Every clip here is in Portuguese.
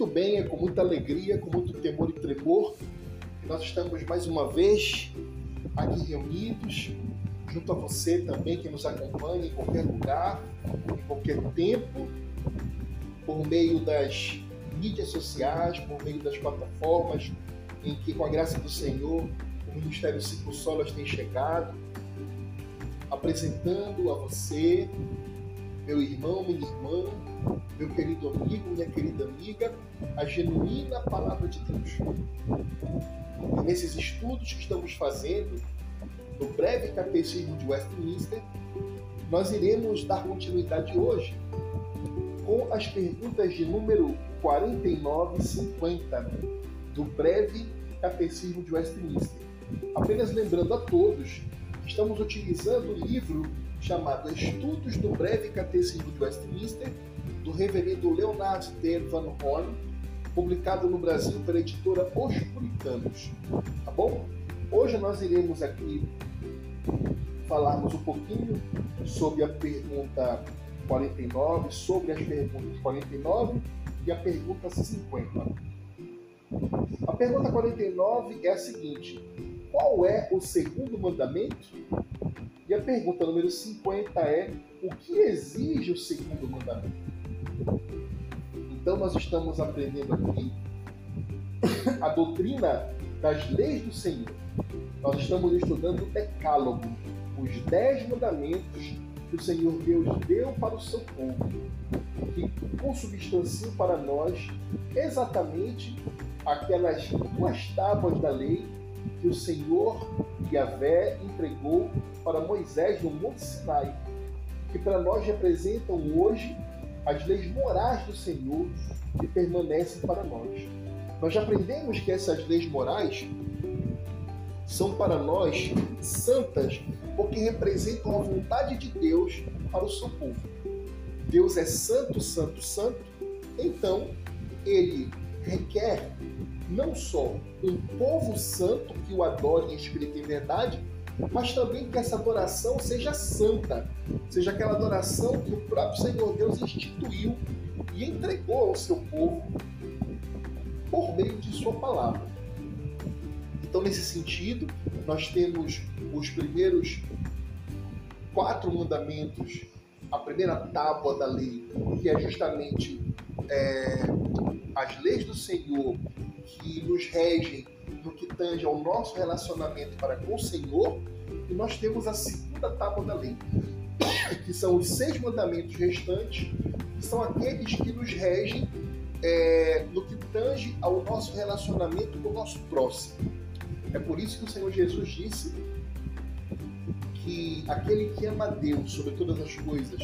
muito bem, é com muita alegria, com muito temor e tremor. Que nós estamos mais uma vez aqui reunidos, junto a você também que nos acompanha em qualquer lugar, em qualquer tempo, por meio das mídias sociais, por meio das plataformas em que, com a graça do Senhor, o Ministério Cinco Solas tem chegado, apresentando a você, meu irmão, minha irmã, meu querido amigo, minha querida amiga, a genuína palavra de Deus. E nesses estudos que estamos fazendo, no breve catecismo de Westminster, nós iremos dar continuidade hoje com as perguntas de número 49 e 50 do breve catecismo de Westminster. Apenas lembrando a todos, estamos utilizando o livro chamado Estudos do Breve Catecismo de Westminster, do reverendo Leonard D. Van Horn, publicado no Brasil pela editora Os Puritanos. Tá bom? Hoje nós iremos aqui falarmos um pouquinho sobre a pergunta 49, sobre as perguntas 49 e a pergunta 50. A pergunta 49 é a seguinte: Qual é o segundo mandamento? E a pergunta número 50 é: O que exige o segundo mandamento? Então, nós estamos aprendendo aqui a doutrina das leis do Senhor. Nós estamos estudando o Decálogo, os dez mandamentos que o Senhor Deus deu para o seu povo, que consubstanciam para nós exatamente aquelas duas tábuas da lei que o Senhor Yahvé entregou para Moisés no Monte Sinai, que para nós representam hoje as leis morais do Senhor que permanecem para nós. Nós já aprendemos que essas leis morais são para nós santas porque representam a vontade de Deus para o seu povo. Deus é santo, santo, santo, então ele requer não só um povo santo que o adore em espírito e verdade, mas também que essa adoração seja santa, seja aquela adoração que o próprio Senhor Deus instituiu e entregou ao seu povo por meio de sua palavra. Então, nesse sentido, nós temos os primeiros quatro mandamentos, a primeira tábua da lei, que é justamente é, as leis do Senhor que nos regem no que tange ao nosso relacionamento para com o Senhor, e nós temos a segunda tábua da lei, que são os seis mandamentos restantes, que são aqueles que nos regem é, no que tange ao nosso relacionamento com o nosso próximo. É por isso que o Senhor Jesus disse que aquele que ama a Deus sobre todas as coisas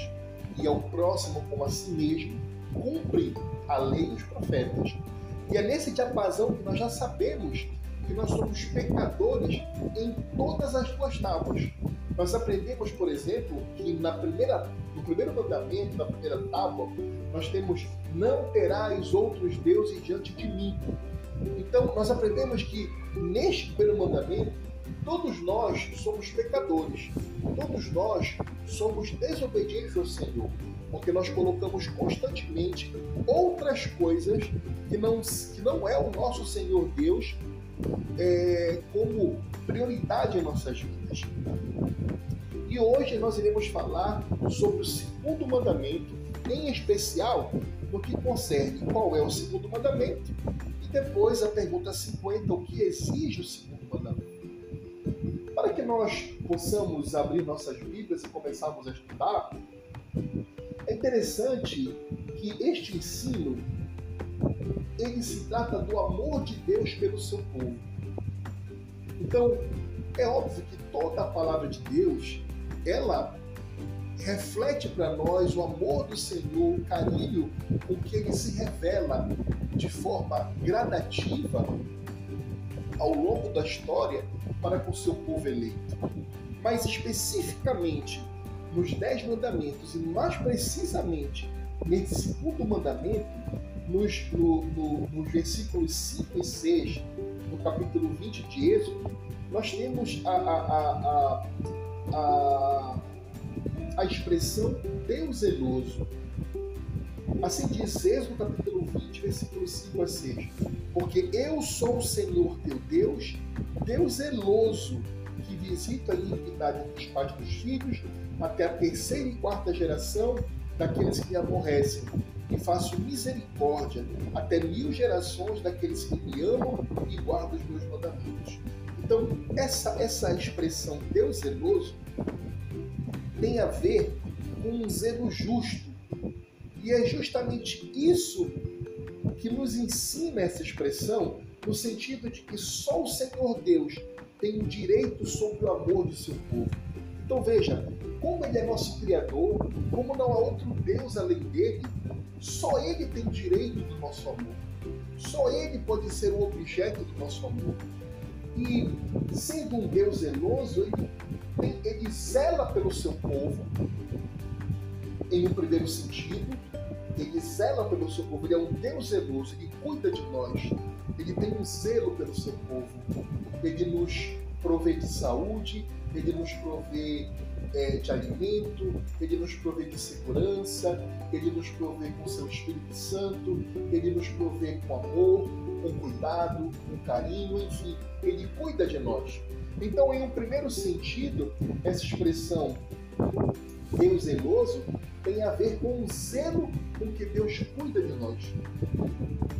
e ao próximo como a si mesmo, cumpre a lei dos profetas. E é nesse diapasão que nós já sabemos que nós somos pecadores em todas as duas tábuas. Nós aprendemos, por exemplo, que na primeira, no primeiro mandamento, na primeira tábua, nós temos não terás outros deuses diante de mim. Então, nós aprendemos que neste primeiro mandamento, todos nós somos pecadores, todos nós somos desobedientes ao Senhor, porque nós colocamos constantemente outras coisas que não, que não é o nosso Senhor Deus é, como prioridade em nossas vidas. E hoje nós iremos falar sobre o segundo mandamento, em especial no que concerne qual é o segundo mandamento, e depois a pergunta 50, o que exige o segundo mandamento. Para que nós possamos abrir nossas Bíblias e começarmos a estudar, é interessante que este ensino ele se trata do amor de Deus pelo seu povo. Então, é óbvio que toda a palavra de Deus, ela reflete para nós o amor do Senhor, o carinho com que ele se revela de forma gradativa ao longo da história para com o seu povo eleito. Mas especificamente nos Dez Mandamentos e mais precisamente nesse segundo mandamento, nos, no, no, nos versículos 5 e 6 do capítulo 20 de Êxodo, nós temos a, a, a, a, a expressão Deus zeloso. Assim diz Êxodo capítulo 20, 20, versículos 5 a 6. Porque eu sou o Senhor teu Deus, Deus zeloso, que visita a iniquidade dos pais dos filhos, até a terceira e quarta geração daqueles que me aborrecem, e faço misericórdia até mil gerações daqueles que me amam e guardam os meus mandamentos. Então, essa, essa expressão Deus zeloso tem a ver com um zelo justo. E é justamente isso que nos ensina essa expressão, no sentido de que só o Senhor Deus tem o direito sobre o amor do seu povo. Então veja, como ele é nosso Criador, como não há outro Deus além dele, só ele tem direito do nosso amor. Só ele pode ser o objeto do nosso amor. E sendo um Deus zeloso, ele, ele zela pelo seu povo, em um primeiro sentido, ele zela pelo seu povo, ele é um Deus zeloso, ele cuida de nós, ele tem um zelo pelo seu povo, ele nos provê de saúde, ele nos provê é, de alimento, ele nos provê de segurança, ele nos provê com seu Espírito Santo, ele nos provê com amor, com cuidado, com carinho, enfim, ele cuida de nós. Então, em um primeiro sentido, essa expressão Deus zeloso tem a ver com o zelo com que Deus cuida de nós.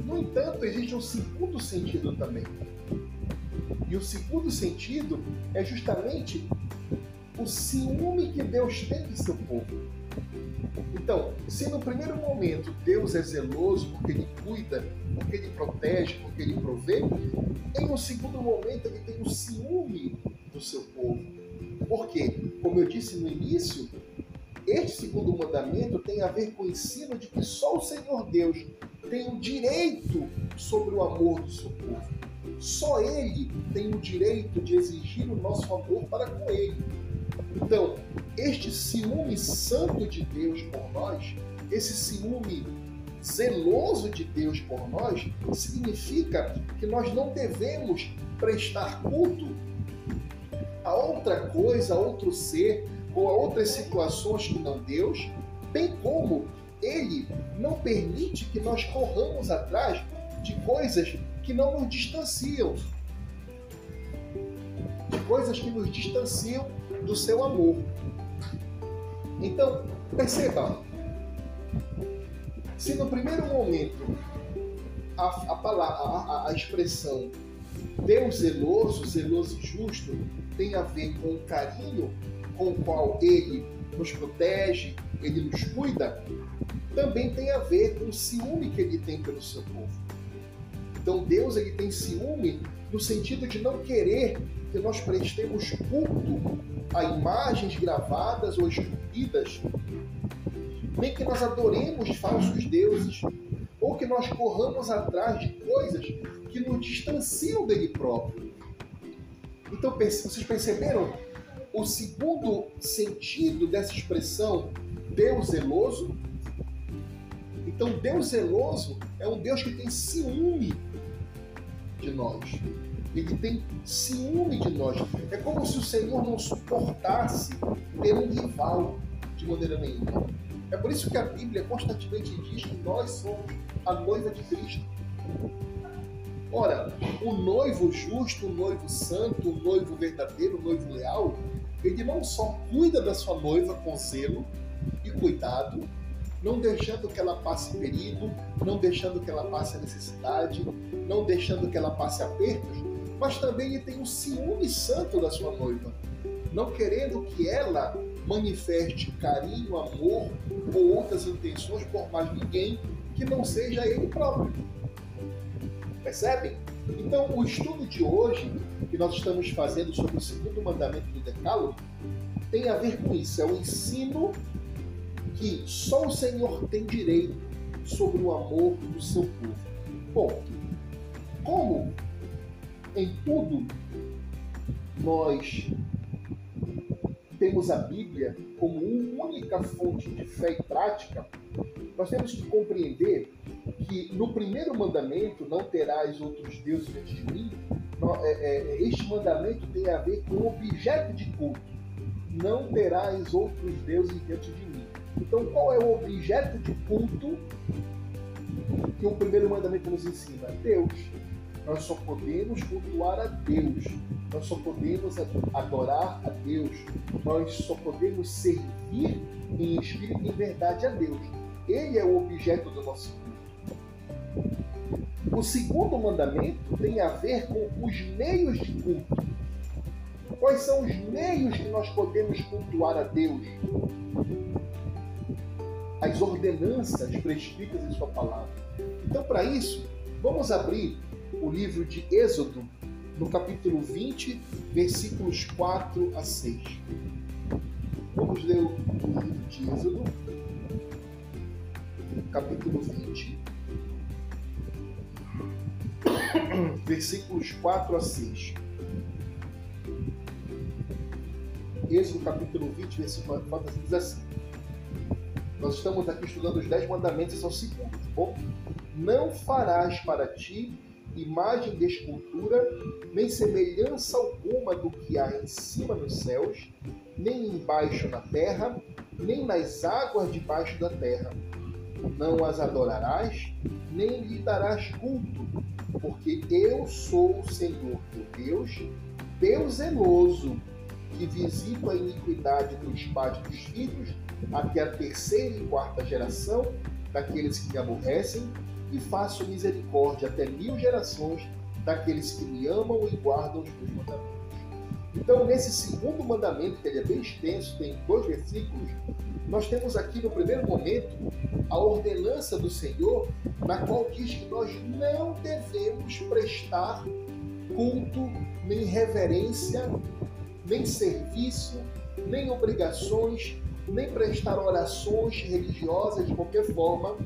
No entanto, existe um segundo sentido também. E o segundo sentido é justamente o ciúme que Deus tem de seu povo. Então, se no primeiro momento Deus é zeloso porque Ele cuida, porque Ele protege, porque Ele provê, em um segundo momento Ele tem o ciúme do seu povo. Porque, como eu disse no início, este segundo mandamento tem a ver com o ensino de que só o Senhor Deus tem o direito sobre o amor do seu povo. Só Ele tem o direito de exigir o nosso amor para com Ele. Então, este ciúme santo de Deus por nós, esse ciúme zeloso de Deus por nós, significa que nós não devemos prestar culto a outra coisa, a outro ser ou a outras situações que não Deus, bem como ele não permite que nós corramos atrás de coisas que não nos distanciam, de coisas que nos distanciam do seu amor. Então, perceba, se no primeiro momento a, a, palavra, a, a expressão Deus zeloso, zeloso e justo tem a ver com o carinho com o qual ele nos protege, ele nos cuida, também tem a ver com o ciúme que ele tem pelo seu povo. Então Deus ele tem ciúme no sentido de não querer que nós prestemos culto a imagens gravadas ou esculpidas, nem que nós adoremos falsos deuses, ou que nós corramos atrás de coisas que nos distanciam dele próprio. Então, vocês perceberam o segundo sentido dessa expressão Deus zeloso? Então, Deus zeloso é um Deus que tem ciúme de nós. Ele tem ciúme de nós. É como se o Senhor não suportasse ter um rival de maneira nenhuma. É por isso que a Bíblia constantemente diz que nós somos a noiva de Cristo. Ora, o noivo justo, o noivo santo, o noivo verdadeiro, o noivo leal, ele não só cuida da sua noiva com zelo e cuidado, não deixando que ela passe perigo, não deixando que ela passe necessidade, não deixando que ela passe apertos, mas também ele tem um ciúme santo da sua noiva, não querendo que ela manifeste carinho, amor ou outras intenções por mais ninguém que não seja ele próprio. Percebem? Então, o estudo de hoje, que nós estamos fazendo sobre o segundo mandamento do Decálogo, tem a ver com isso. É o ensino que só o Senhor tem direito sobre o amor do seu povo. Bom, como em tudo nós temos a Bíblia como única fonte de fé e prática, nós temos que compreender que no primeiro mandamento, não terás outros deuses diante de mim, é, é, este mandamento tem a ver com objeto de culto. Não terás outros deuses diante de mim. Então, qual é o objeto de culto que o primeiro mandamento nos ensina? Deus. Nós só podemos cultuar a Deus. Nós só podemos adorar a Deus. Nós só podemos servir em espírito e em verdade a Deus. Ele é o objeto do nosso culto. O segundo mandamento tem a ver com os meios de culto. Quais são os meios que nós podemos cultuar a Deus? As ordenanças prescritas em Sua palavra. Então, para isso, vamos abrir o livro de Êxodo, no capítulo 20, versículos 4 a 6. Vamos ler o livro de Êxodo, capítulo 20, versículos 4 a 6. Êxodo capítulo 20, versículo 4 a 6 diz assim. Nós estamos aqui estudando os 10 mandamentos, é o segundo, tá bom? Não farás para ti imagem de escultura, nem semelhança alguma do que há em cima nos céus, nem embaixo na terra, nem nas águas debaixo da terra. Não as adorarás, nem lhe darás culto, porque eu sou o Senhor teu Deus, Deus zeloso, que visito a iniquidade dos pais dos filhos até a terceira e quarta geração daqueles que me aborrecem e faço misericórdia até mil gerações daqueles que me amam e guardam os meus mandamentos. Então, nesse segundo mandamento, que ele é bem extenso, tem dois versículos, nós temos aqui no primeiro momento a ordenança do Senhor, na qual diz que nós não devemos prestar culto, nem reverência, nem serviço, nem obrigações, nem prestar orações religiosas de qualquer forma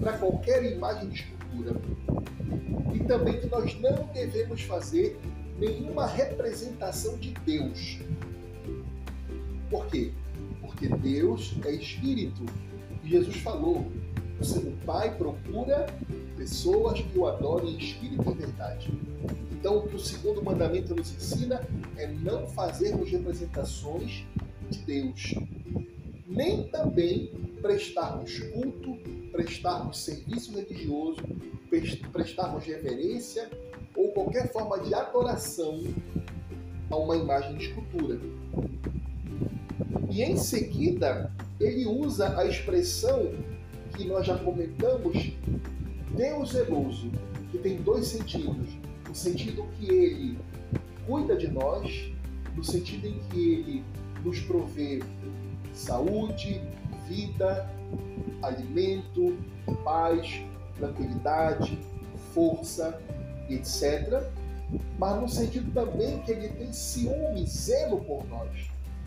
para qualquer imagem de escultura. E também que nós não devemos fazer nenhuma representação de Deus. Por quê? Porque Deus é espírito. E Jesus falou: o Pai procura pessoas que o adorem em espírito e verdade. Então, o que o segundo mandamento nos ensina é não fazermos representações de Deus, nem também prestarmos culto prestarmos serviço religioso, prestarmos reverência ou qualquer forma de adoração a uma imagem de escultura. E em seguida, ele usa a expressão que nós já comentamos, Deus zeloso, que tem dois sentidos. O sentido que ele cuida de nós, no sentido em que ele nos provê saúde, vida, alimento, paz, tranquilidade, força, etc. Mas no sentido também que ele tem ciúme, zelo por nós,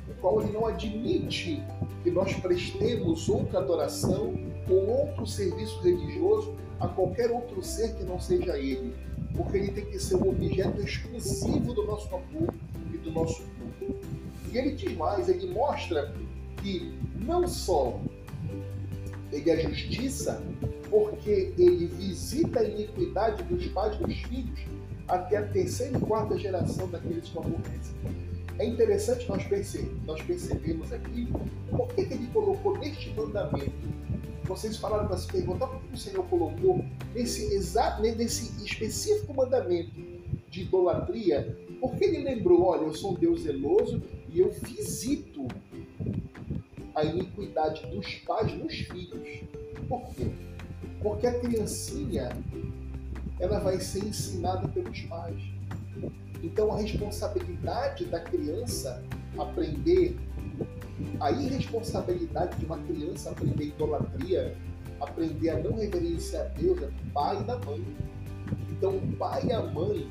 o qual ele não admite que nós prestemos outra adoração ou outro serviço religioso a qualquer outro ser que não seja ele, porque ele tem que ser o objeto exclusivo do nosso amor e do nosso culto. E ele diz mais, ele mostra que não só ele é justiça porque ele visita a iniquidade dos pais dos filhos até a terceira e quarta geração daqueles que aborrecem. É interessante nós, perce nós percebermos aqui por que ele colocou neste mandamento. Vocês falaram para se perguntar por que o Senhor colocou nesse exato, nesse específico mandamento de idolatria, porque ele lembrou, olha, eu sou um Deus zeloso e eu visito a iniquidade dos pais nos filhos. Por quê? Porque a criancinha ela vai ser ensinada pelos pais. Então a responsabilidade da criança aprender a irresponsabilidade de uma criança aprender idolatria, aprender a não reverenciar a Deus é do pai e da mãe. Então o pai e a mãe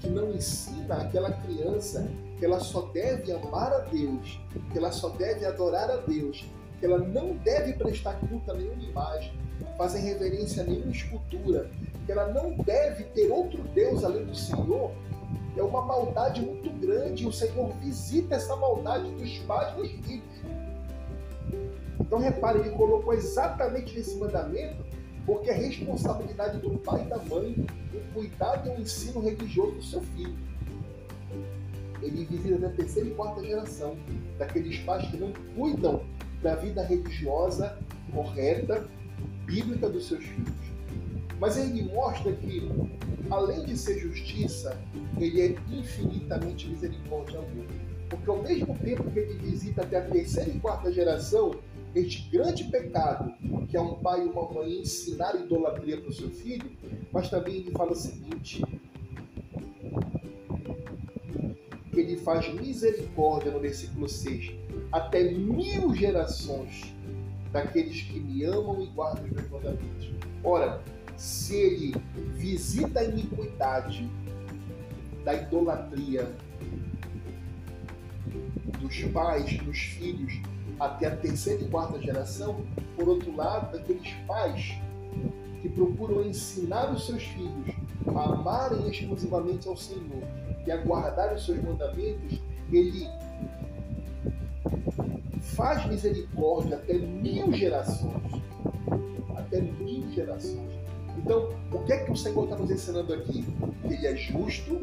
que não ensina aquela criança que ela só deve amar a Deus, que ela só deve adorar a Deus, que ela não deve prestar culto a nenhuma imagem, fazer reverência a nenhuma escultura, que ela não deve ter outro Deus além do Senhor, é uma maldade muito grande. E o Senhor visita essa maldade dos pais dos filhos. Então repare, ele colocou exatamente nesse mandamento, porque é responsabilidade do pai e da mãe o cuidado e o ensino religioso do seu filho ele visita da terceira e quarta geração, daqueles pais que não cuidam da vida religiosa correta, bíblica dos seus filhos. Mas ele mostra que, além de ser justiça, ele é infinitamente misericórdia mundo. Porque ao mesmo tempo que ele visita até a terceira e quarta geração, este grande pecado, que é um pai e uma mãe ensinar idolatria para o seu filho, mas também ele fala o seguinte: ele faz misericórdia no versículo 6, até mil gerações daqueles que me amam e guardam os meus mandamentos. Ora, se ele visita a iniquidade da idolatria dos pais, dos filhos, até a terceira e quarta geração, por outro lado, daqueles pais que procuram ensinar os seus filhos a amarem exclusivamente ao Senhor e a guardar os seus mandamentos, ele faz misericórdia até mil gerações. Até mil gerações. Então, o que é que o Senhor está nos ensinando aqui? Ele é justo,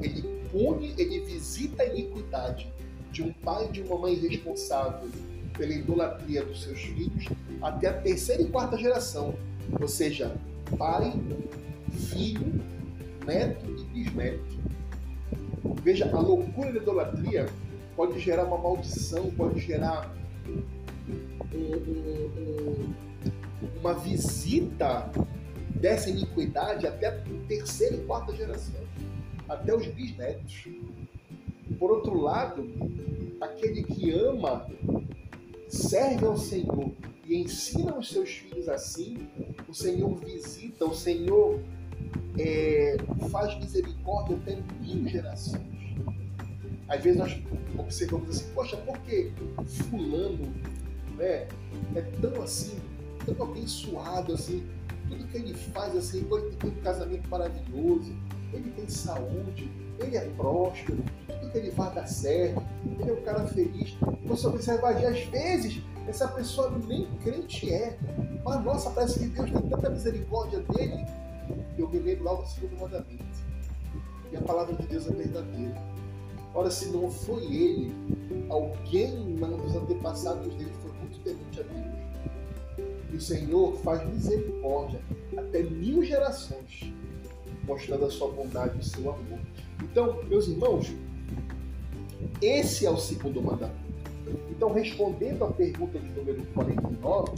ele pune, ele visita a iniquidade de um pai e de uma mãe responsável pela idolatria dos seus filhos até a terceira e quarta geração. Ou seja, pai, filho, neto e bisneto. Veja, a loucura da idolatria pode gerar uma maldição, pode gerar um, um, um, uma visita dessa iniquidade até a terceira e quarta geração, até os bisnetos. Por outro lado, aquele que ama, serve ao Senhor e ensina os seus filhos assim, o Senhor visita, o Senhor é, faz misericórdia até mil gerações. Às vezes nós observamos assim, poxa, por que fulano né, é tão assim, tão abençoado assim, tudo que ele faz assim, ele tem um casamento maravilhoso, ele tem saúde, ele é próspero, tudo que ele faz dá certo, ele é um cara feliz. Você observa às vezes essa pessoa nem crente é, mas nossa, parece que Deus tem tanta misericórdia dele eu me lembro lá do segundo mandamento. E a palavra de Deus é verdadeira. Ora, se não foi ele, alguém dos antepassados dele foi muito temente a Deus. E o Senhor faz misericórdia até mil gerações, mostrando a sua bondade e o seu amor. Então, meus irmãos, esse é o segundo mandamento. Então, respondendo à pergunta de número 49,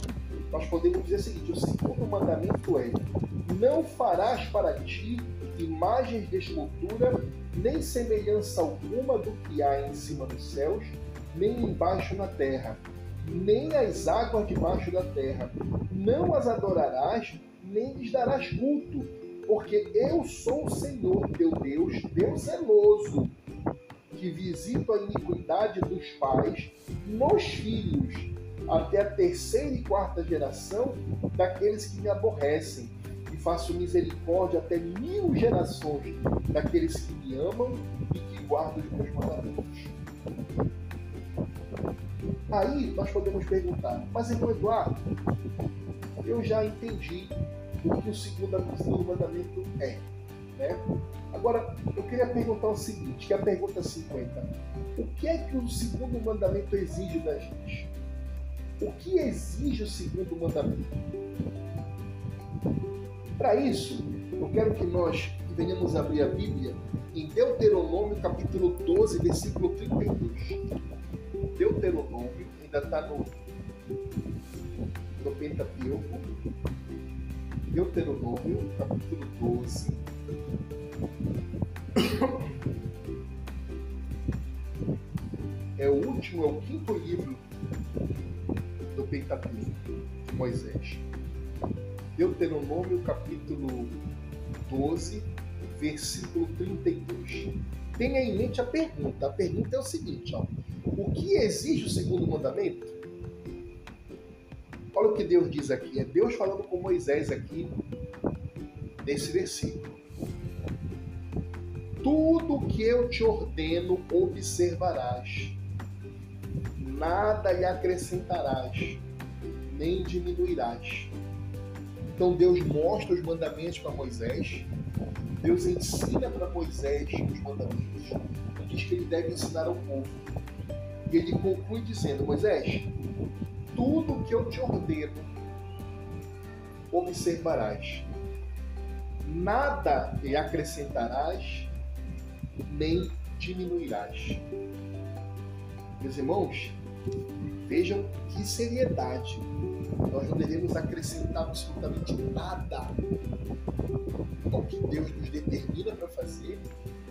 nós podemos dizer o seguinte: o segundo mandamento é: não farás para ti imagens de escultura, nem semelhança alguma do que há em cima dos céus, nem embaixo na terra, nem as águas debaixo da terra. Não as adorarás, nem lhes darás culto, porque eu sou o Senhor teu Deus, Deus zeloso, que visito a iniquidade dos pais nos filhos até a terceira e quarta geração daqueles que me aborrecem, faço misericórdia até mil gerações daqueles que me amam e que guardam os meus mandamentos. Aí nós podemos perguntar, mas irmão Eduardo, eu já entendi o que o segundo, o segundo mandamento é. Né? Agora, eu queria perguntar o seguinte, que é a pergunta 50. O que é que o segundo mandamento exige da gente? O que exige o segundo mandamento? Para isso, eu quero que nós venhamos abrir a Bíblia em Deuteronômio capítulo 12, versículo 32. Deuteronômio ainda está no, no Pentateuco. Deuteronômio capítulo 12. É o último, é o quinto livro Pentateuco de Moisés. Deuteronômio capítulo 12, versículo 32. Tenha em mente a pergunta. A pergunta é o seguinte: ó, o que exige o segundo mandamento? Olha o que Deus diz aqui. É Deus falando com Moisés aqui, nesse versículo. Tudo que eu te ordeno observarás, nada lhe acrescentarás, nem diminuirás. Então Deus mostra os mandamentos para Moisés, Deus ensina para Moisés os mandamentos e diz que ele deve ensinar ao povo. E ele conclui dizendo: Moisés, tudo que eu te ordeno observarás, nada lhe acrescentarás, nem diminuirás. Meus irmãos, vejam que seriedade. Nós não devemos acrescentar absolutamente nada ao que Deus nos determina para fazer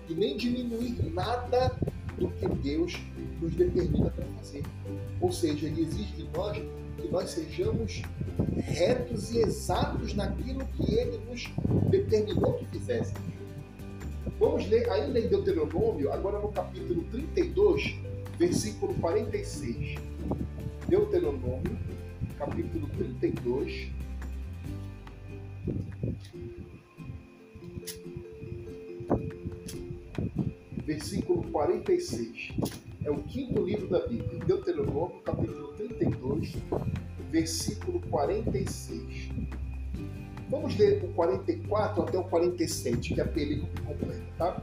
e nem diminuir nada do que Deus nos determina para fazer. Ou seja, Ele exige de nós que nós sejamos retos e exatos naquilo que Ele nos determinou que fizéssemos. Vamos ler ainda em Deuteronômio, agora no capítulo 32, versículo 46. Deuteronômio, capítulo 32. Versículo 46. É o quinto livro da Bíblia. Deuteronômio, capítulo 32, versículo 46. Vamos ler o 44 até o 47, que é a perícope completa, tá?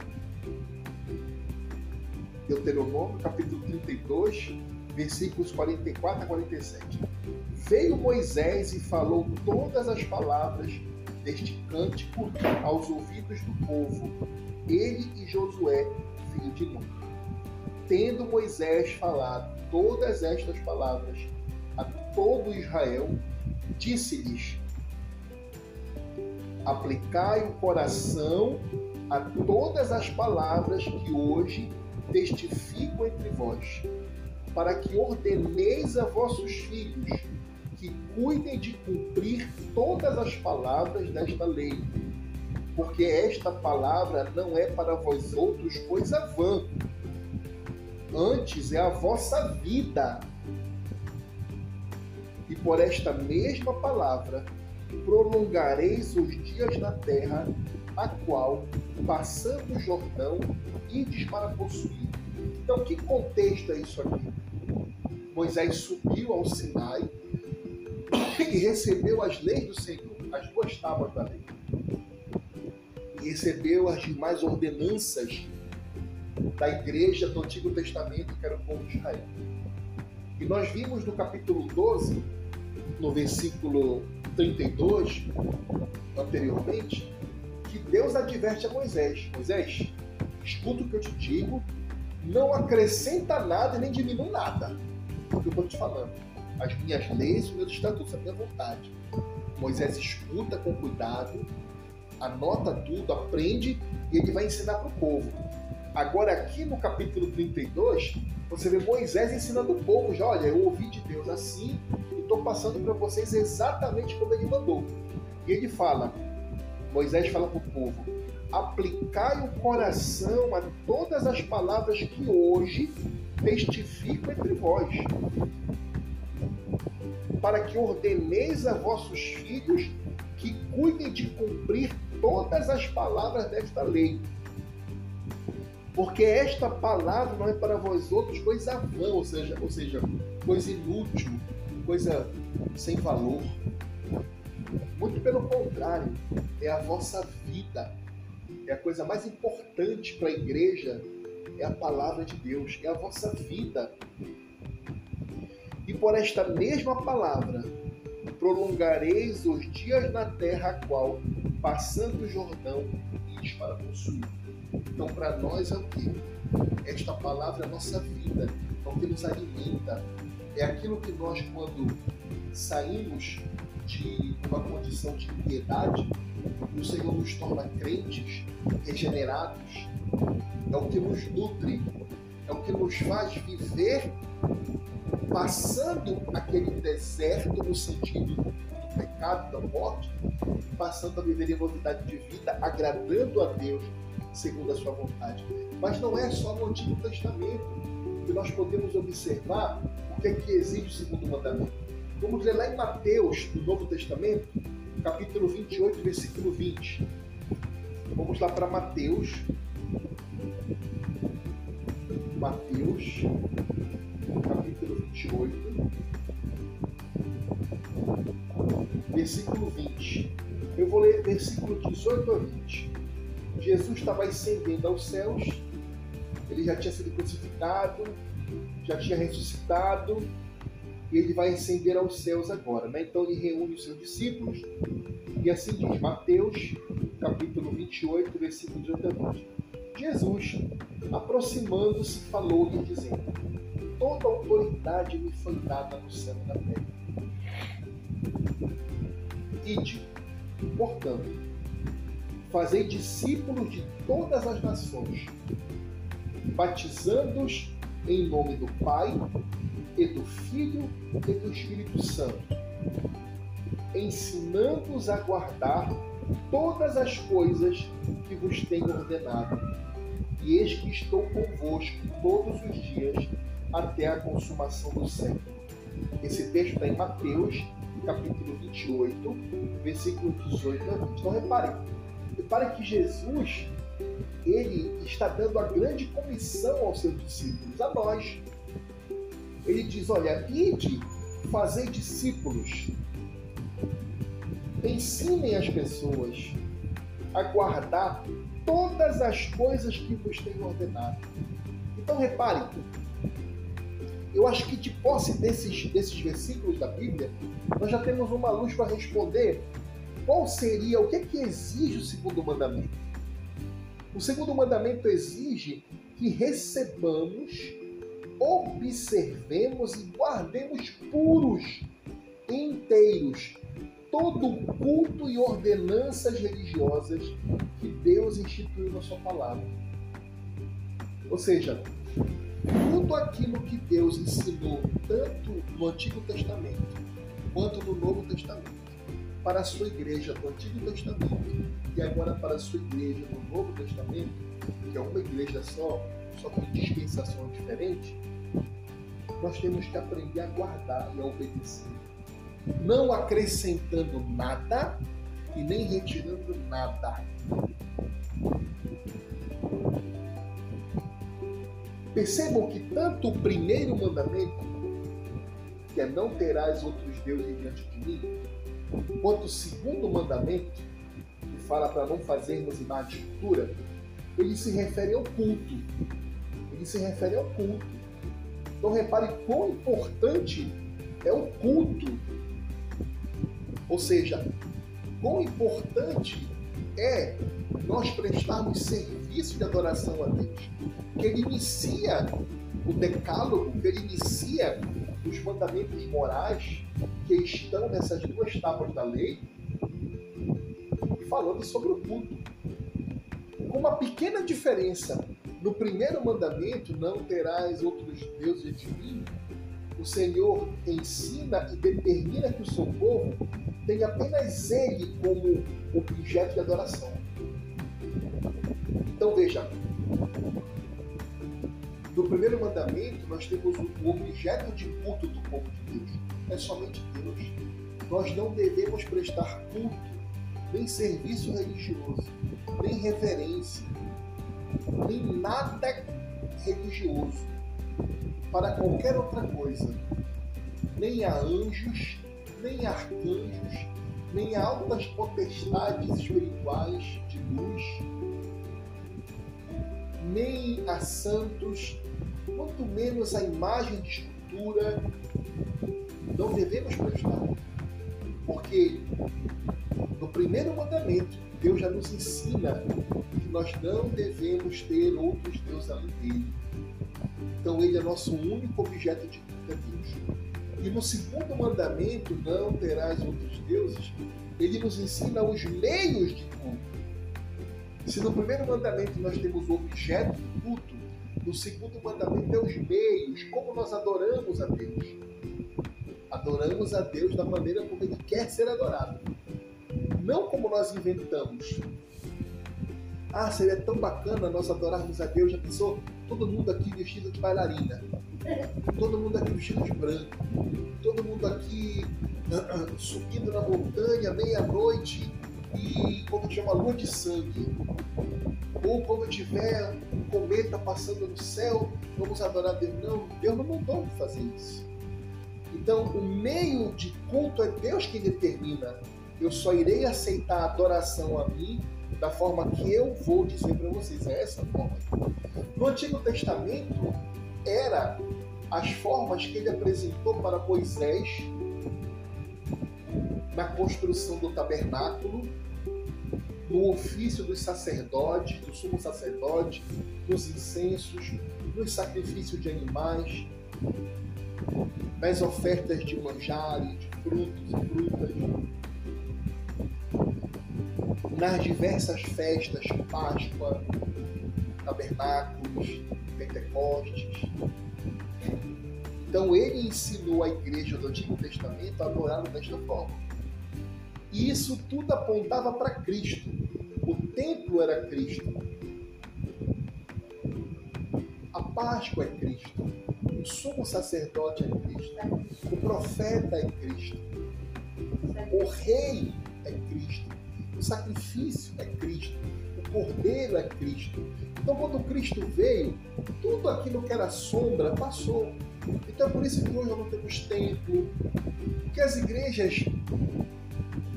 Deuteronômio, capítulo 32, versículos 44 a 47. Veio Moisés e falou todas as palavras deste cântico aos ouvidos do povo, ele e Josué, filho de Nun. Tendo Moisés falado todas estas palavras a todo Israel, disse-lhes: Aplicai o coração a todas as palavras que hoje testifico entre vós, para que ordeneis a vossos filhos que cuidem de cumprir todas as palavras desta lei. Porque esta palavra não é para vós outros coisa vã, antes é a vossa vida. E por esta mesma palavra prolongareis os dias na terra, a qual, passando o Jordão, ides para possuir. Então, que contexto é isso aqui? Moisés subiu ao Sinai e recebeu as leis do Senhor, as duas tábuas da lei. E recebeu as demais ordenanças da igreja do Antigo Testamento, que era o povo de Israel. E nós vimos no capítulo 12, no versículo 32, anteriormente, que Deus adverte a Moisés: Moisés, escuta o que eu te digo, não acrescenta nada e nem diminui nada. Que eu estou te falando. As minhas leis, os meus estatutos, a minha vontade. Moisés escuta com cuidado, anota tudo, aprende e ele vai ensinar para o povo. Agora, aqui no capítulo 32, você vê Moisés ensinando o povo já: olha, eu ouvi de Deus assim e estou passando para vocês exatamente como ele mandou. E ele fala: Moisés fala para o povo: aplicai o coração a todas as palavras que hoje testifico entre vós, para que ordeneis a vossos filhos que cuidem de cumprir todas as palavras desta lei. Porque esta palavra não é para vós outros coisa vã, ou seja, ou seja, coisa inútil, coisa sem valor. Muito pelo contrário, é a vossa vida. É a coisa mais importante para a igreja, é a palavra de Deus, é a vossa vida. E por esta mesma palavra prolongareis os dias na terra a qual, passando o Jordão, ires para possuir. Então, para nós é o que? Esta palavra é a nossa vida, é o que nos alimenta. É aquilo que nós, quando saímos de uma condição de impiedade, o Senhor nos torna crentes, regenerados, é o que nos nutre, é o que nos faz viver passando aquele deserto no sentido do pecado, da morte, passando a viver em novidade de vida, agradando a Deus segundo a sua vontade. Mas não é só no Antigo Testamento que nós podemos observar o que é que exige o segundo mandamento. Vamos ler lá em Mateus, no Novo Testamento, capítulo 28, versículo 20. Vamos lá para Mateus. Mateus, capítulo 28, versículo 20. Eu vou ler versículo 18 a 20. Jesus estava ascendendo aos céus, ele já tinha sido crucificado, já tinha ressuscitado, e ele vai ascender aos céus agora. Né? Então ele reúne os seus discípulos e assim diz Mateus, capítulo 28, versículo 18 a 20. Jesus, aproximando-se, falou-lhe, dizendo: Toda autoridade me foi dada no céu e na terra. Ide, portanto, fazei discípulos de todas as nações, batizando-os em nome do Pai, e do Filho e do Espírito Santo, ensinando-os a guardar todas as coisas que vos tenho ordenado. E eis que estou convosco todos os dias até a consumação do século. Esse texto está em Mateus, capítulo 28, versículo 18 a 20. Então reparem, reparem que Jesus ele está dando a grande comissão aos seus discípulos, a nós. Ele diz: Olha, ide, fazer discípulos, ensinem as pessoas a guardar todas as coisas que vos tenho ordenado. Então reparem, eu acho que de posse desses, desses versículos da Bíblia, nós já temos uma luz para responder qual seria, o que é que exige o segundo mandamento. O segundo mandamento exige que recebamos, observemos e guardemos puros, inteiros, todo o culto e ordenanças religiosas que Deus instituiu na sua palavra. Ou seja, tudo aquilo que Deus ensinou, tanto no Antigo Testamento quanto no Novo Testamento, para a sua igreja do Antigo Testamento e agora para a sua igreja no Novo Testamento, que é uma igreja só, só com dispensação diferente, nós temos que aprender a guardar e a obedecer. Não acrescentando nada e nem retirando nada. Percebam que tanto o primeiro mandamento, que é não terás outros deuses diante de mim, quanto o segundo mandamento, que fala para não fazermos imagem de escultura, ele se refere ao culto. Ele se refere ao culto. Então repare quão importante é o culto. Ou seja, quão importante é nós prestarmos serviço de adoração a Deus. Que ele inicia o decálogo, que ele inicia os mandamentos morais que estão nessas duas tábuas da lei, falando sobre o culto. Com uma pequena diferença. No primeiro mandamento, não terás outros deuses de mim, o Senhor ensina e determina que o seu povo tem apenas ele como objeto de adoração. Então veja, no primeiro mandamento, nós temos o objeto de culto do povo de Deus. É somente Deus. Nós não devemos prestar culto, nem serviço religioso, nem reverência, nem nada religioso para qualquer outra coisa, nem a anjos, nem arcanjos, nem altas potestades espirituais de luz, nem a santos, quanto menos a imagem de escultura, não devemos prestar. Porque no primeiro mandamento, Deus já nos ensina que nós não devemos ter outros deuses além dele. Então ele é nosso único objeto de culto a Deus. E no segundo mandamento, não terás outros deuses, ele nos ensina os meios de culto. Se no primeiro mandamento nós temos o objeto do culto, no segundo mandamento é os meios, como nós adoramos a Deus. Adoramos a Deus da maneira como Ele quer ser adorado. Não como nós inventamos. Ah, seria tão bacana nós adorarmos a Deus. Já pensou? Todo mundo aqui vestido de bailarina. Todo mundo aqui vestido de branco. Todo mundo aqui uh, uh, subindo na montanha meia-noite e quando chama lua de sangue, ou quando tiver um cometa passando no céu, vamos adorar Deus. Não, Deus não mandou fazer isso. Então, o meio de culto é Deus que determina. Eu só irei aceitar a adoração a mim da forma que eu vou dizer para vocês. É essa forma. No Antigo Testamento, era as formas que ele apresentou para Moisés na construção do tabernáculo, no ofício dos sacerdotes, do sumo sacerdote, nos incensos, nos sacrifícios de animais, nas ofertas de manjares, de frutos e frutas, nas diversas festas, Páscoa, tabernáculos, Pentecostes. Então ele ensinou a igreja do Antigo Testamento a adorar desta forma. E isso tudo apontava para Cristo. O templo era Cristo. A Páscoa é Cristo. O sumo sacerdote é Cristo. O profeta é Cristo. O rei é Cristo. O sacrifício é Cristo. O cordeiro é Cristo. Então, quando Cristo veio, tudo aquilo que era sombra passou. Então, é por isso que hoje nós não temos templo. Porque as igrejas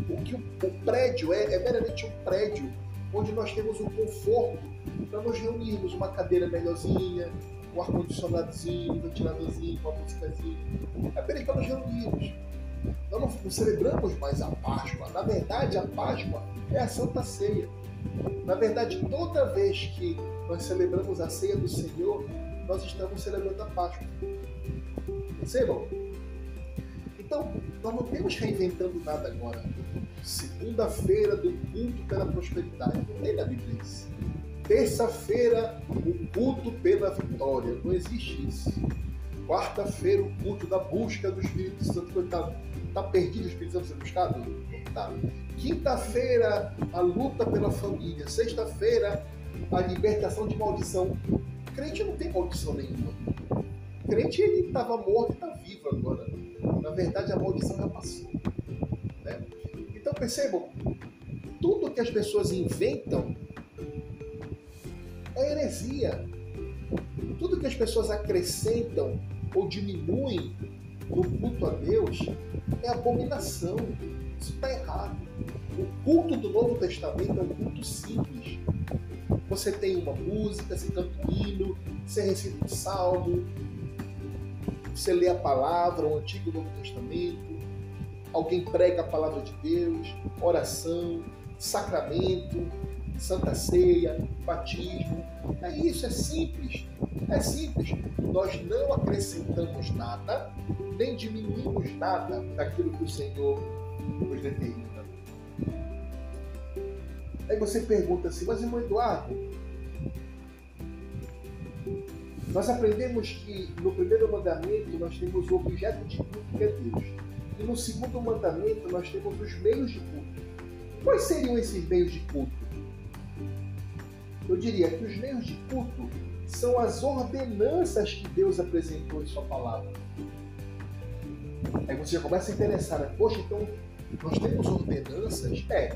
o que o, o prédio é, é meramente um prédio onde nós temos o um conforto para nos reunirmos, uma cadeira melhorzinha, um ar-condicionadozinho, um ventiladorzinho, uma músicazinha. É para nos reunirmos. Não, celebramos mais a Páscoa. Na verdade, a Páscoa é a Santa Ceia. Na verdade, toda vez que nós celebramos a ceia do Senhor, nós estamos celebrando a Páscoa. Percebam? Então, nós não temos reinventando nada agora. Segunda-feira do culto pela prosperidade. Não tem na Bíblia isso. Terça-feira, o culto pela vitória. Não existe isso. Quarta-feira, o culto da busca do Espírito Santo. Está tá perdido o Espírito Santo sendo buscado? Não tá. Quinta-feira, a luta pela família. Sexta-feira, a libertação de maldição. Crente não tem maldição nenhuma. Crente ele estava morto e está vivo agora. Na verdade, a maldição já passou. Né? Então percebam, tudo que as pessoas inventam é heresia. Tudo que as pessoas acrescentam ou diminuem no culto a Deus é abominação. Isso está errado. O culto do Novo Testamento é um culto simples. Você tem uma música, você canta um hino, você recita um salmo, você lê a palavra, o Antigo e o Novo Testamento, alguém prega a palavra de Deus, oração, sacramento, santa ceia, batismo. É isso, é simples. É simples. Nós não acrescentamos nada, nem diminuímos nada daquilo que o Senhor nos determina. Aí você pergunta assim, mas irmão Eduardo, nós aprendemos que no primeiro mandamento nós temos o objeto de culto que é Deus. E no segundo mandamento nós temos os meios de culto. Quais seriam esses meios de culto? Eu diria que os meios de culto são as ordenanças que Deus apresentou em Sua palavra. Aí você já começa a interessar, né? poxa, então nós temos ordenanças? É.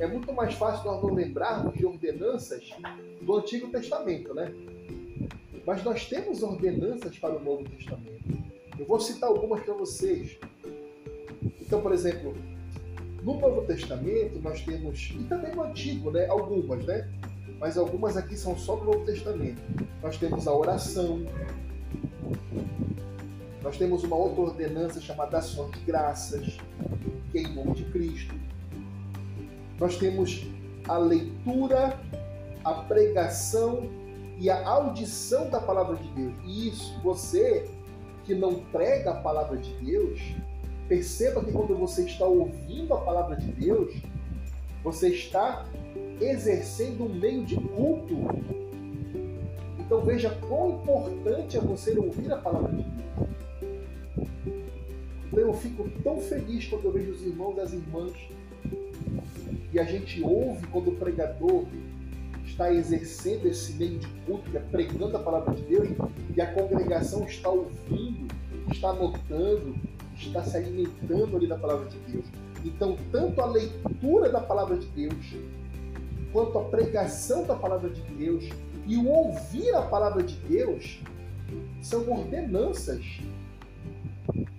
É muito mais fácil nós não lembrarmos de ordenanças do Antigo Testamento, né? Mas nós temos ordenanças para o Novo Testamento. Eu vou citar algumas para vocês. Então, por exemplo, no Novo Testamento nós temos, e também no Antigo, né? Algumas, né? Mas algumas aqui são só do Novo Testamento. Nós temos a oração. Nós temos uma outra ordenança chamada ação de graças, que é em nome de Cristo. Nós temos a leitura, a pregação e a audição da palavra de Deus. E isso, você que não prega a palavra de Deus, perceba que quando você está ouvindo a palavra de Deus, você está exercendo um meio de culto. Então veja quão importante é você ouvir a palavra de Deus. Então eu fico tão feliz quando eu vejo os irmãos e as irmãs e a gente ouve quando o pregador está exercendo esse meio de culto, que é pregando a palavra de Deus, e a congregação está ouvindo, está anotando, está se alimentando ali da palavra de Deus. Então, tanto a leitura da palavra de Deus, quanto a pregação da palavra de Deus e o ouvir a palavra de Deus são ordenanças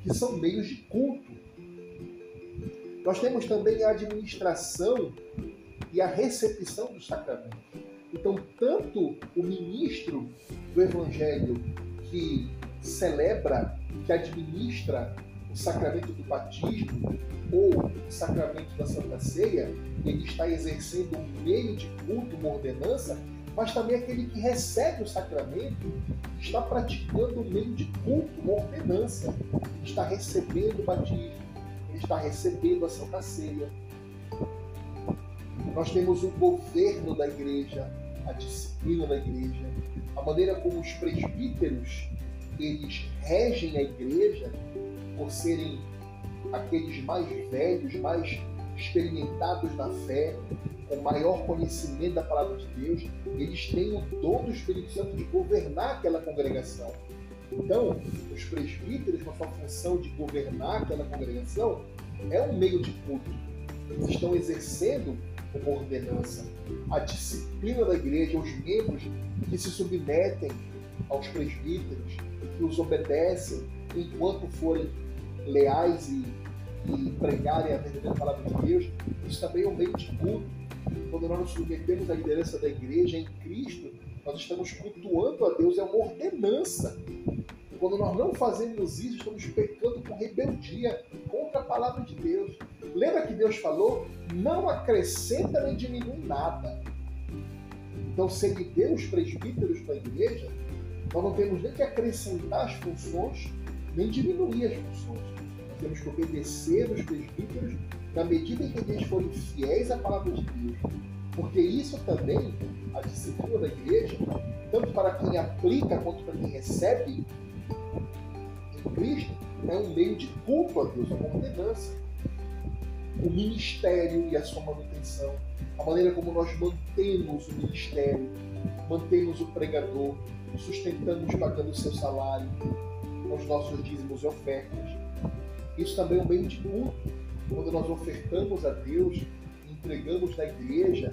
que são meios de culto. Nós temos também a administração e a recepção dos sacramentos. Então, tanto o ministro do Evangelho que celebra, que administra o sacramento do batismo ou o sacramento da Santa Ceia, ele está exercendo um meio de culto, uma ordenança, mas também aquele que recebe o sacramento está praticando um meio de culto, uma ordenança. Está recebendo o batismo, está recebendo a Santa Ceia. Nós temos o governo da igreja, a disciplina da igreja, a maneira como os presbíteros eles regem a igreja por serem aqueles mais velhos, mais experimentados na fé, com maior conhecimento da palavra de Deus, eles têm o dom do Espírito Santo de governar aquela congregação. Então, os presbíteros, com a sua função de governar aquela congregação, é um meio de culto. Eles estão exercendo uma ordenança. A disciplina da igreja, os membros que se submetem aos presbíteros, que os obedecem enquanto forem leais e, e pregarem a verdadeira palavra de Deus, isso também é um meio de culto. Quando nós nos submetemos à liderança da igreja em Cristo, nós estamos cultuando a Deus, é uma ordenança. Quando nós não fazemos isso, estamos pecando com rebeldia contra a palavra de Deus. Lembra que Deus falou? Não acrescenta nem diminui nada. Então, se ele deu os presbíteros para a igreja, nós não temos nem que acrescentar as funções, nem diminuir as funções. Nós temos que obedecer os presbíteros na medida em que eles forem fiéis à palavra de Deus. Porque isso também, a disciplina da igreja, tanto para quem aplica quanto para quem recebe em Cristo, é um meio de culto a Deus, uma ordenança. O ministério e a sua manutenção, a maneira como nós mantemos o ministério, mantemos o pregador, sustentamos pagando o seu salário, com os nossos dízimos e ofertas. Isso também é um meio de culto. Quando nós ofertamos a Deus, entregamos na igreja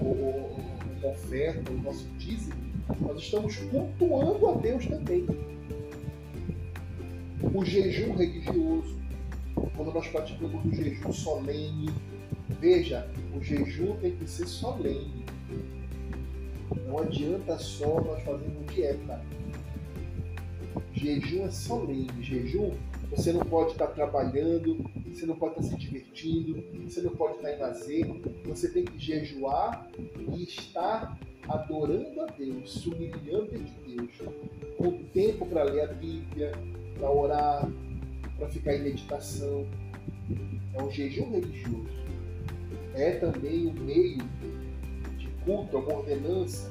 uma oferta, o nosso dízimo, nós estamos cultuando a Deus também. O jejum religioso, quando nós praticamos o jejum solene, veja, o jejum tem que ser solene. Não adianta só nós fazermos dieta. Jejum é solene. Jejum, você não pode estar trabalhando, você não pode estar se divertindo, você não pode estar em lazer. Você tem que jejuar e estar adorando a Deus, se humilhando de Deus, com tempo para ler a Bíblia, para orar, para ficar em meditação. É um jejum religioso. É também um meio de culto, uma ordenança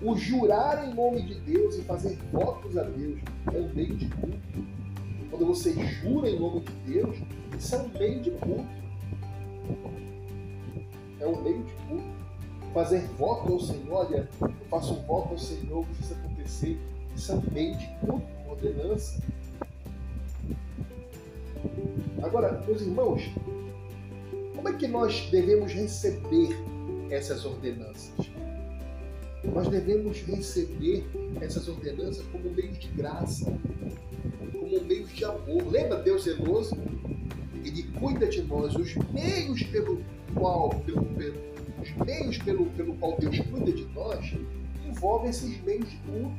o jurar em nome de Deus e fazer votos a Deus é um meio de culto. Quando você jura em nome de Deus, isso é um meio de culto. É um meio de culto. Fazer voto ao Senhor, olha, eu faço um voto ao Senhor, que isso acontecer. Isso é um meio de culto, uma ordenança. Agora, meus irmãos, como é que nós devemos receber essas ordenanças? Nós devemos receber essas ordenanças como meios de graça, como meios de amor. Lembra Deus zeloso? Ele cuida de nós, os meios pelo qual, pelo, pelo, os meios pelo, pelo qual Deus cuida de nós, envolvem esses meios de culto,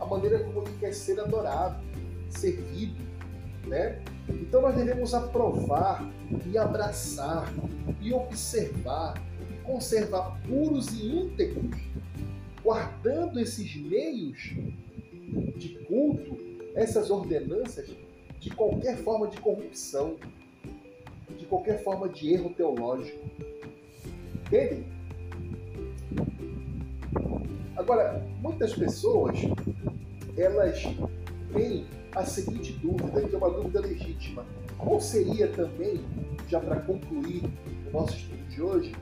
a maneira como ele quer ser adorado, servido, né? Então nós devemos aprovar e abraçar e observar e conservar puros e íntegros guardando esses meios de culto, essas ordenanças, de qualquer forma de corrupção, de qualquer forma de erro teológico. Entendem? Agora, muitas pessoas, elas têm a seguinte dúvida, que é uma dúvida legítima. Qual seria também, já para concluir o nosso estudo de hoje,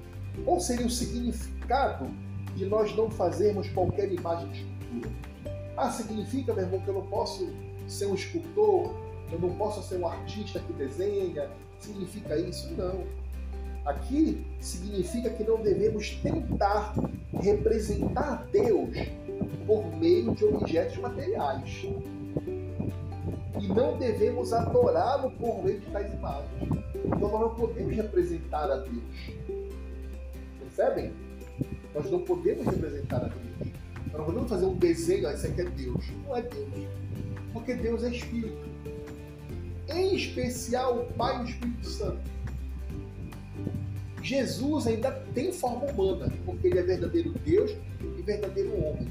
qual seria o significado de nós não fazermos qualquer imagem de escultura. Ah, significa, meu irmão, que eu não posso ser um escultor, eu não posso ser um artista que desenha? Significa isso? Não. Aqui significa que não devemos tentar representar Deus por meio de objetos materiais. E não devemos adorá-lo por meio de tais imagens. Então nós não podemos representar a Deus. Percebem? Nós não podemos representar a Deus. Nós não podemos fazer um desenho, ah, isso aqui é Deus. Não é Deus. Porque Deus é Espírito. Em especial o Pai e o Espírito Santo. Jesus ainda tem forma humana, porque ele é verdadeiro Deus e verdadeiro homem.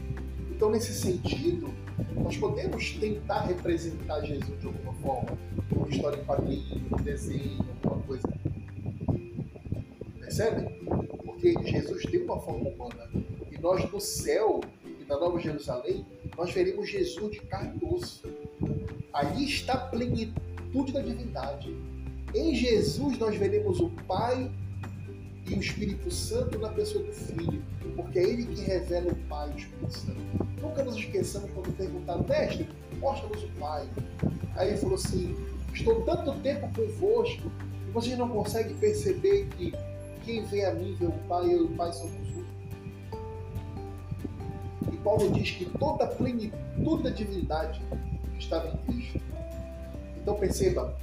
Então, nesse sentido, nós podemos tentar representar Jesus de alguma forma, uma história em quadrinho, um desenho, alguma coisa. Percebem? Porque Jesus tem uma forma humana. E nós no céu na Nova Jerusalém, nós veremos Jesus de carne e osso. Ali está a plenitude da divindade. Em Jesus nós veremos o Pai e o Espírito Santo na pessoa do Filho, porque é Ele que revela o Pai e o Espírito Santo. Nunca nos esqueçamos quando perguntaram, mestre, mostra-nos o Pai. Aí ele falou assim: Estou tanto tempo convosco e vocês não conseguem perceber que quem vê a mim vê o Pai e o Pai somos Paulo diz que toda a plenitude da divindade estava em Cristo. Então perceba,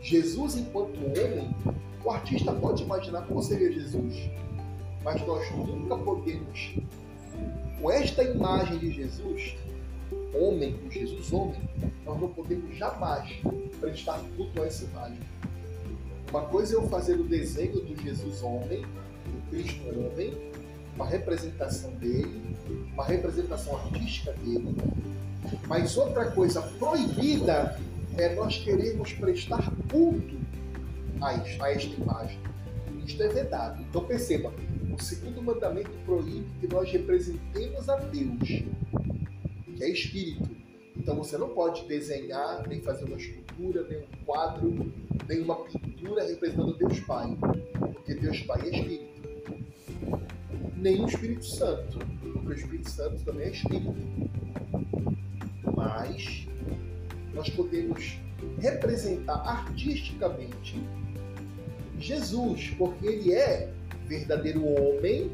Jesus enquanto homem o artista pode imaginar como seria Jesus, mas nós nunca podemos, com esta imagem de Jesus, homem, o Jesus homem, nós não podemos jamais prestar culto a essa imagem. Uma coisa é eu fazer o desenho do Jesus homem, do Cristo homem, uma representação dele, uma representação artística dele, mas outra coisa proibida é nós queremos prestar culto a, a esta imagem. Isto é vedado. Então perceba, o segundo mandamento proíbe que nós representemos a Deus, que é espírito. Então você não pode desenhar, nem fazer uma escultura, nem um quadro, nem uma pintura representando Deus Pai, porque Deus Pai é espírito. Nem o Espírito Santo, porque o Espírito Santo também é espírito. Mas nós podemos representar artisticamente Jesus, porque ele é verdadeiro homem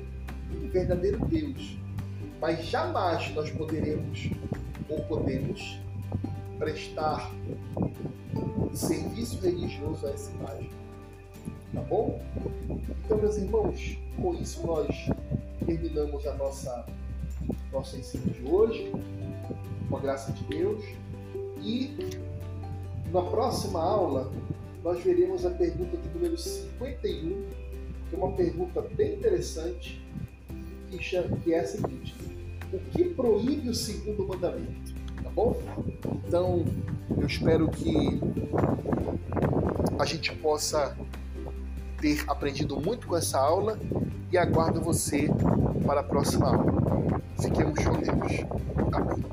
e verdadeiro Deus. Mas jamais nós poderemos ou podemos prestar serviço religioso a essa imagem. Tá bom? Então, meus irmãos, com isso nós terminamos a nossa nosso ensino de hoje, com a graça de Deus. E na próxima aula nós veremos a pergunta de número 51, que é uma pergunta bem interessante, que, chama, que é a seguinte: O que proíbe o segundo mandamento? Tá bom? Então, eu espero que a gente possa ter aprendido muito com essa aula e aguardo você para a próxima aula. Fiquemos com Deus. Amém.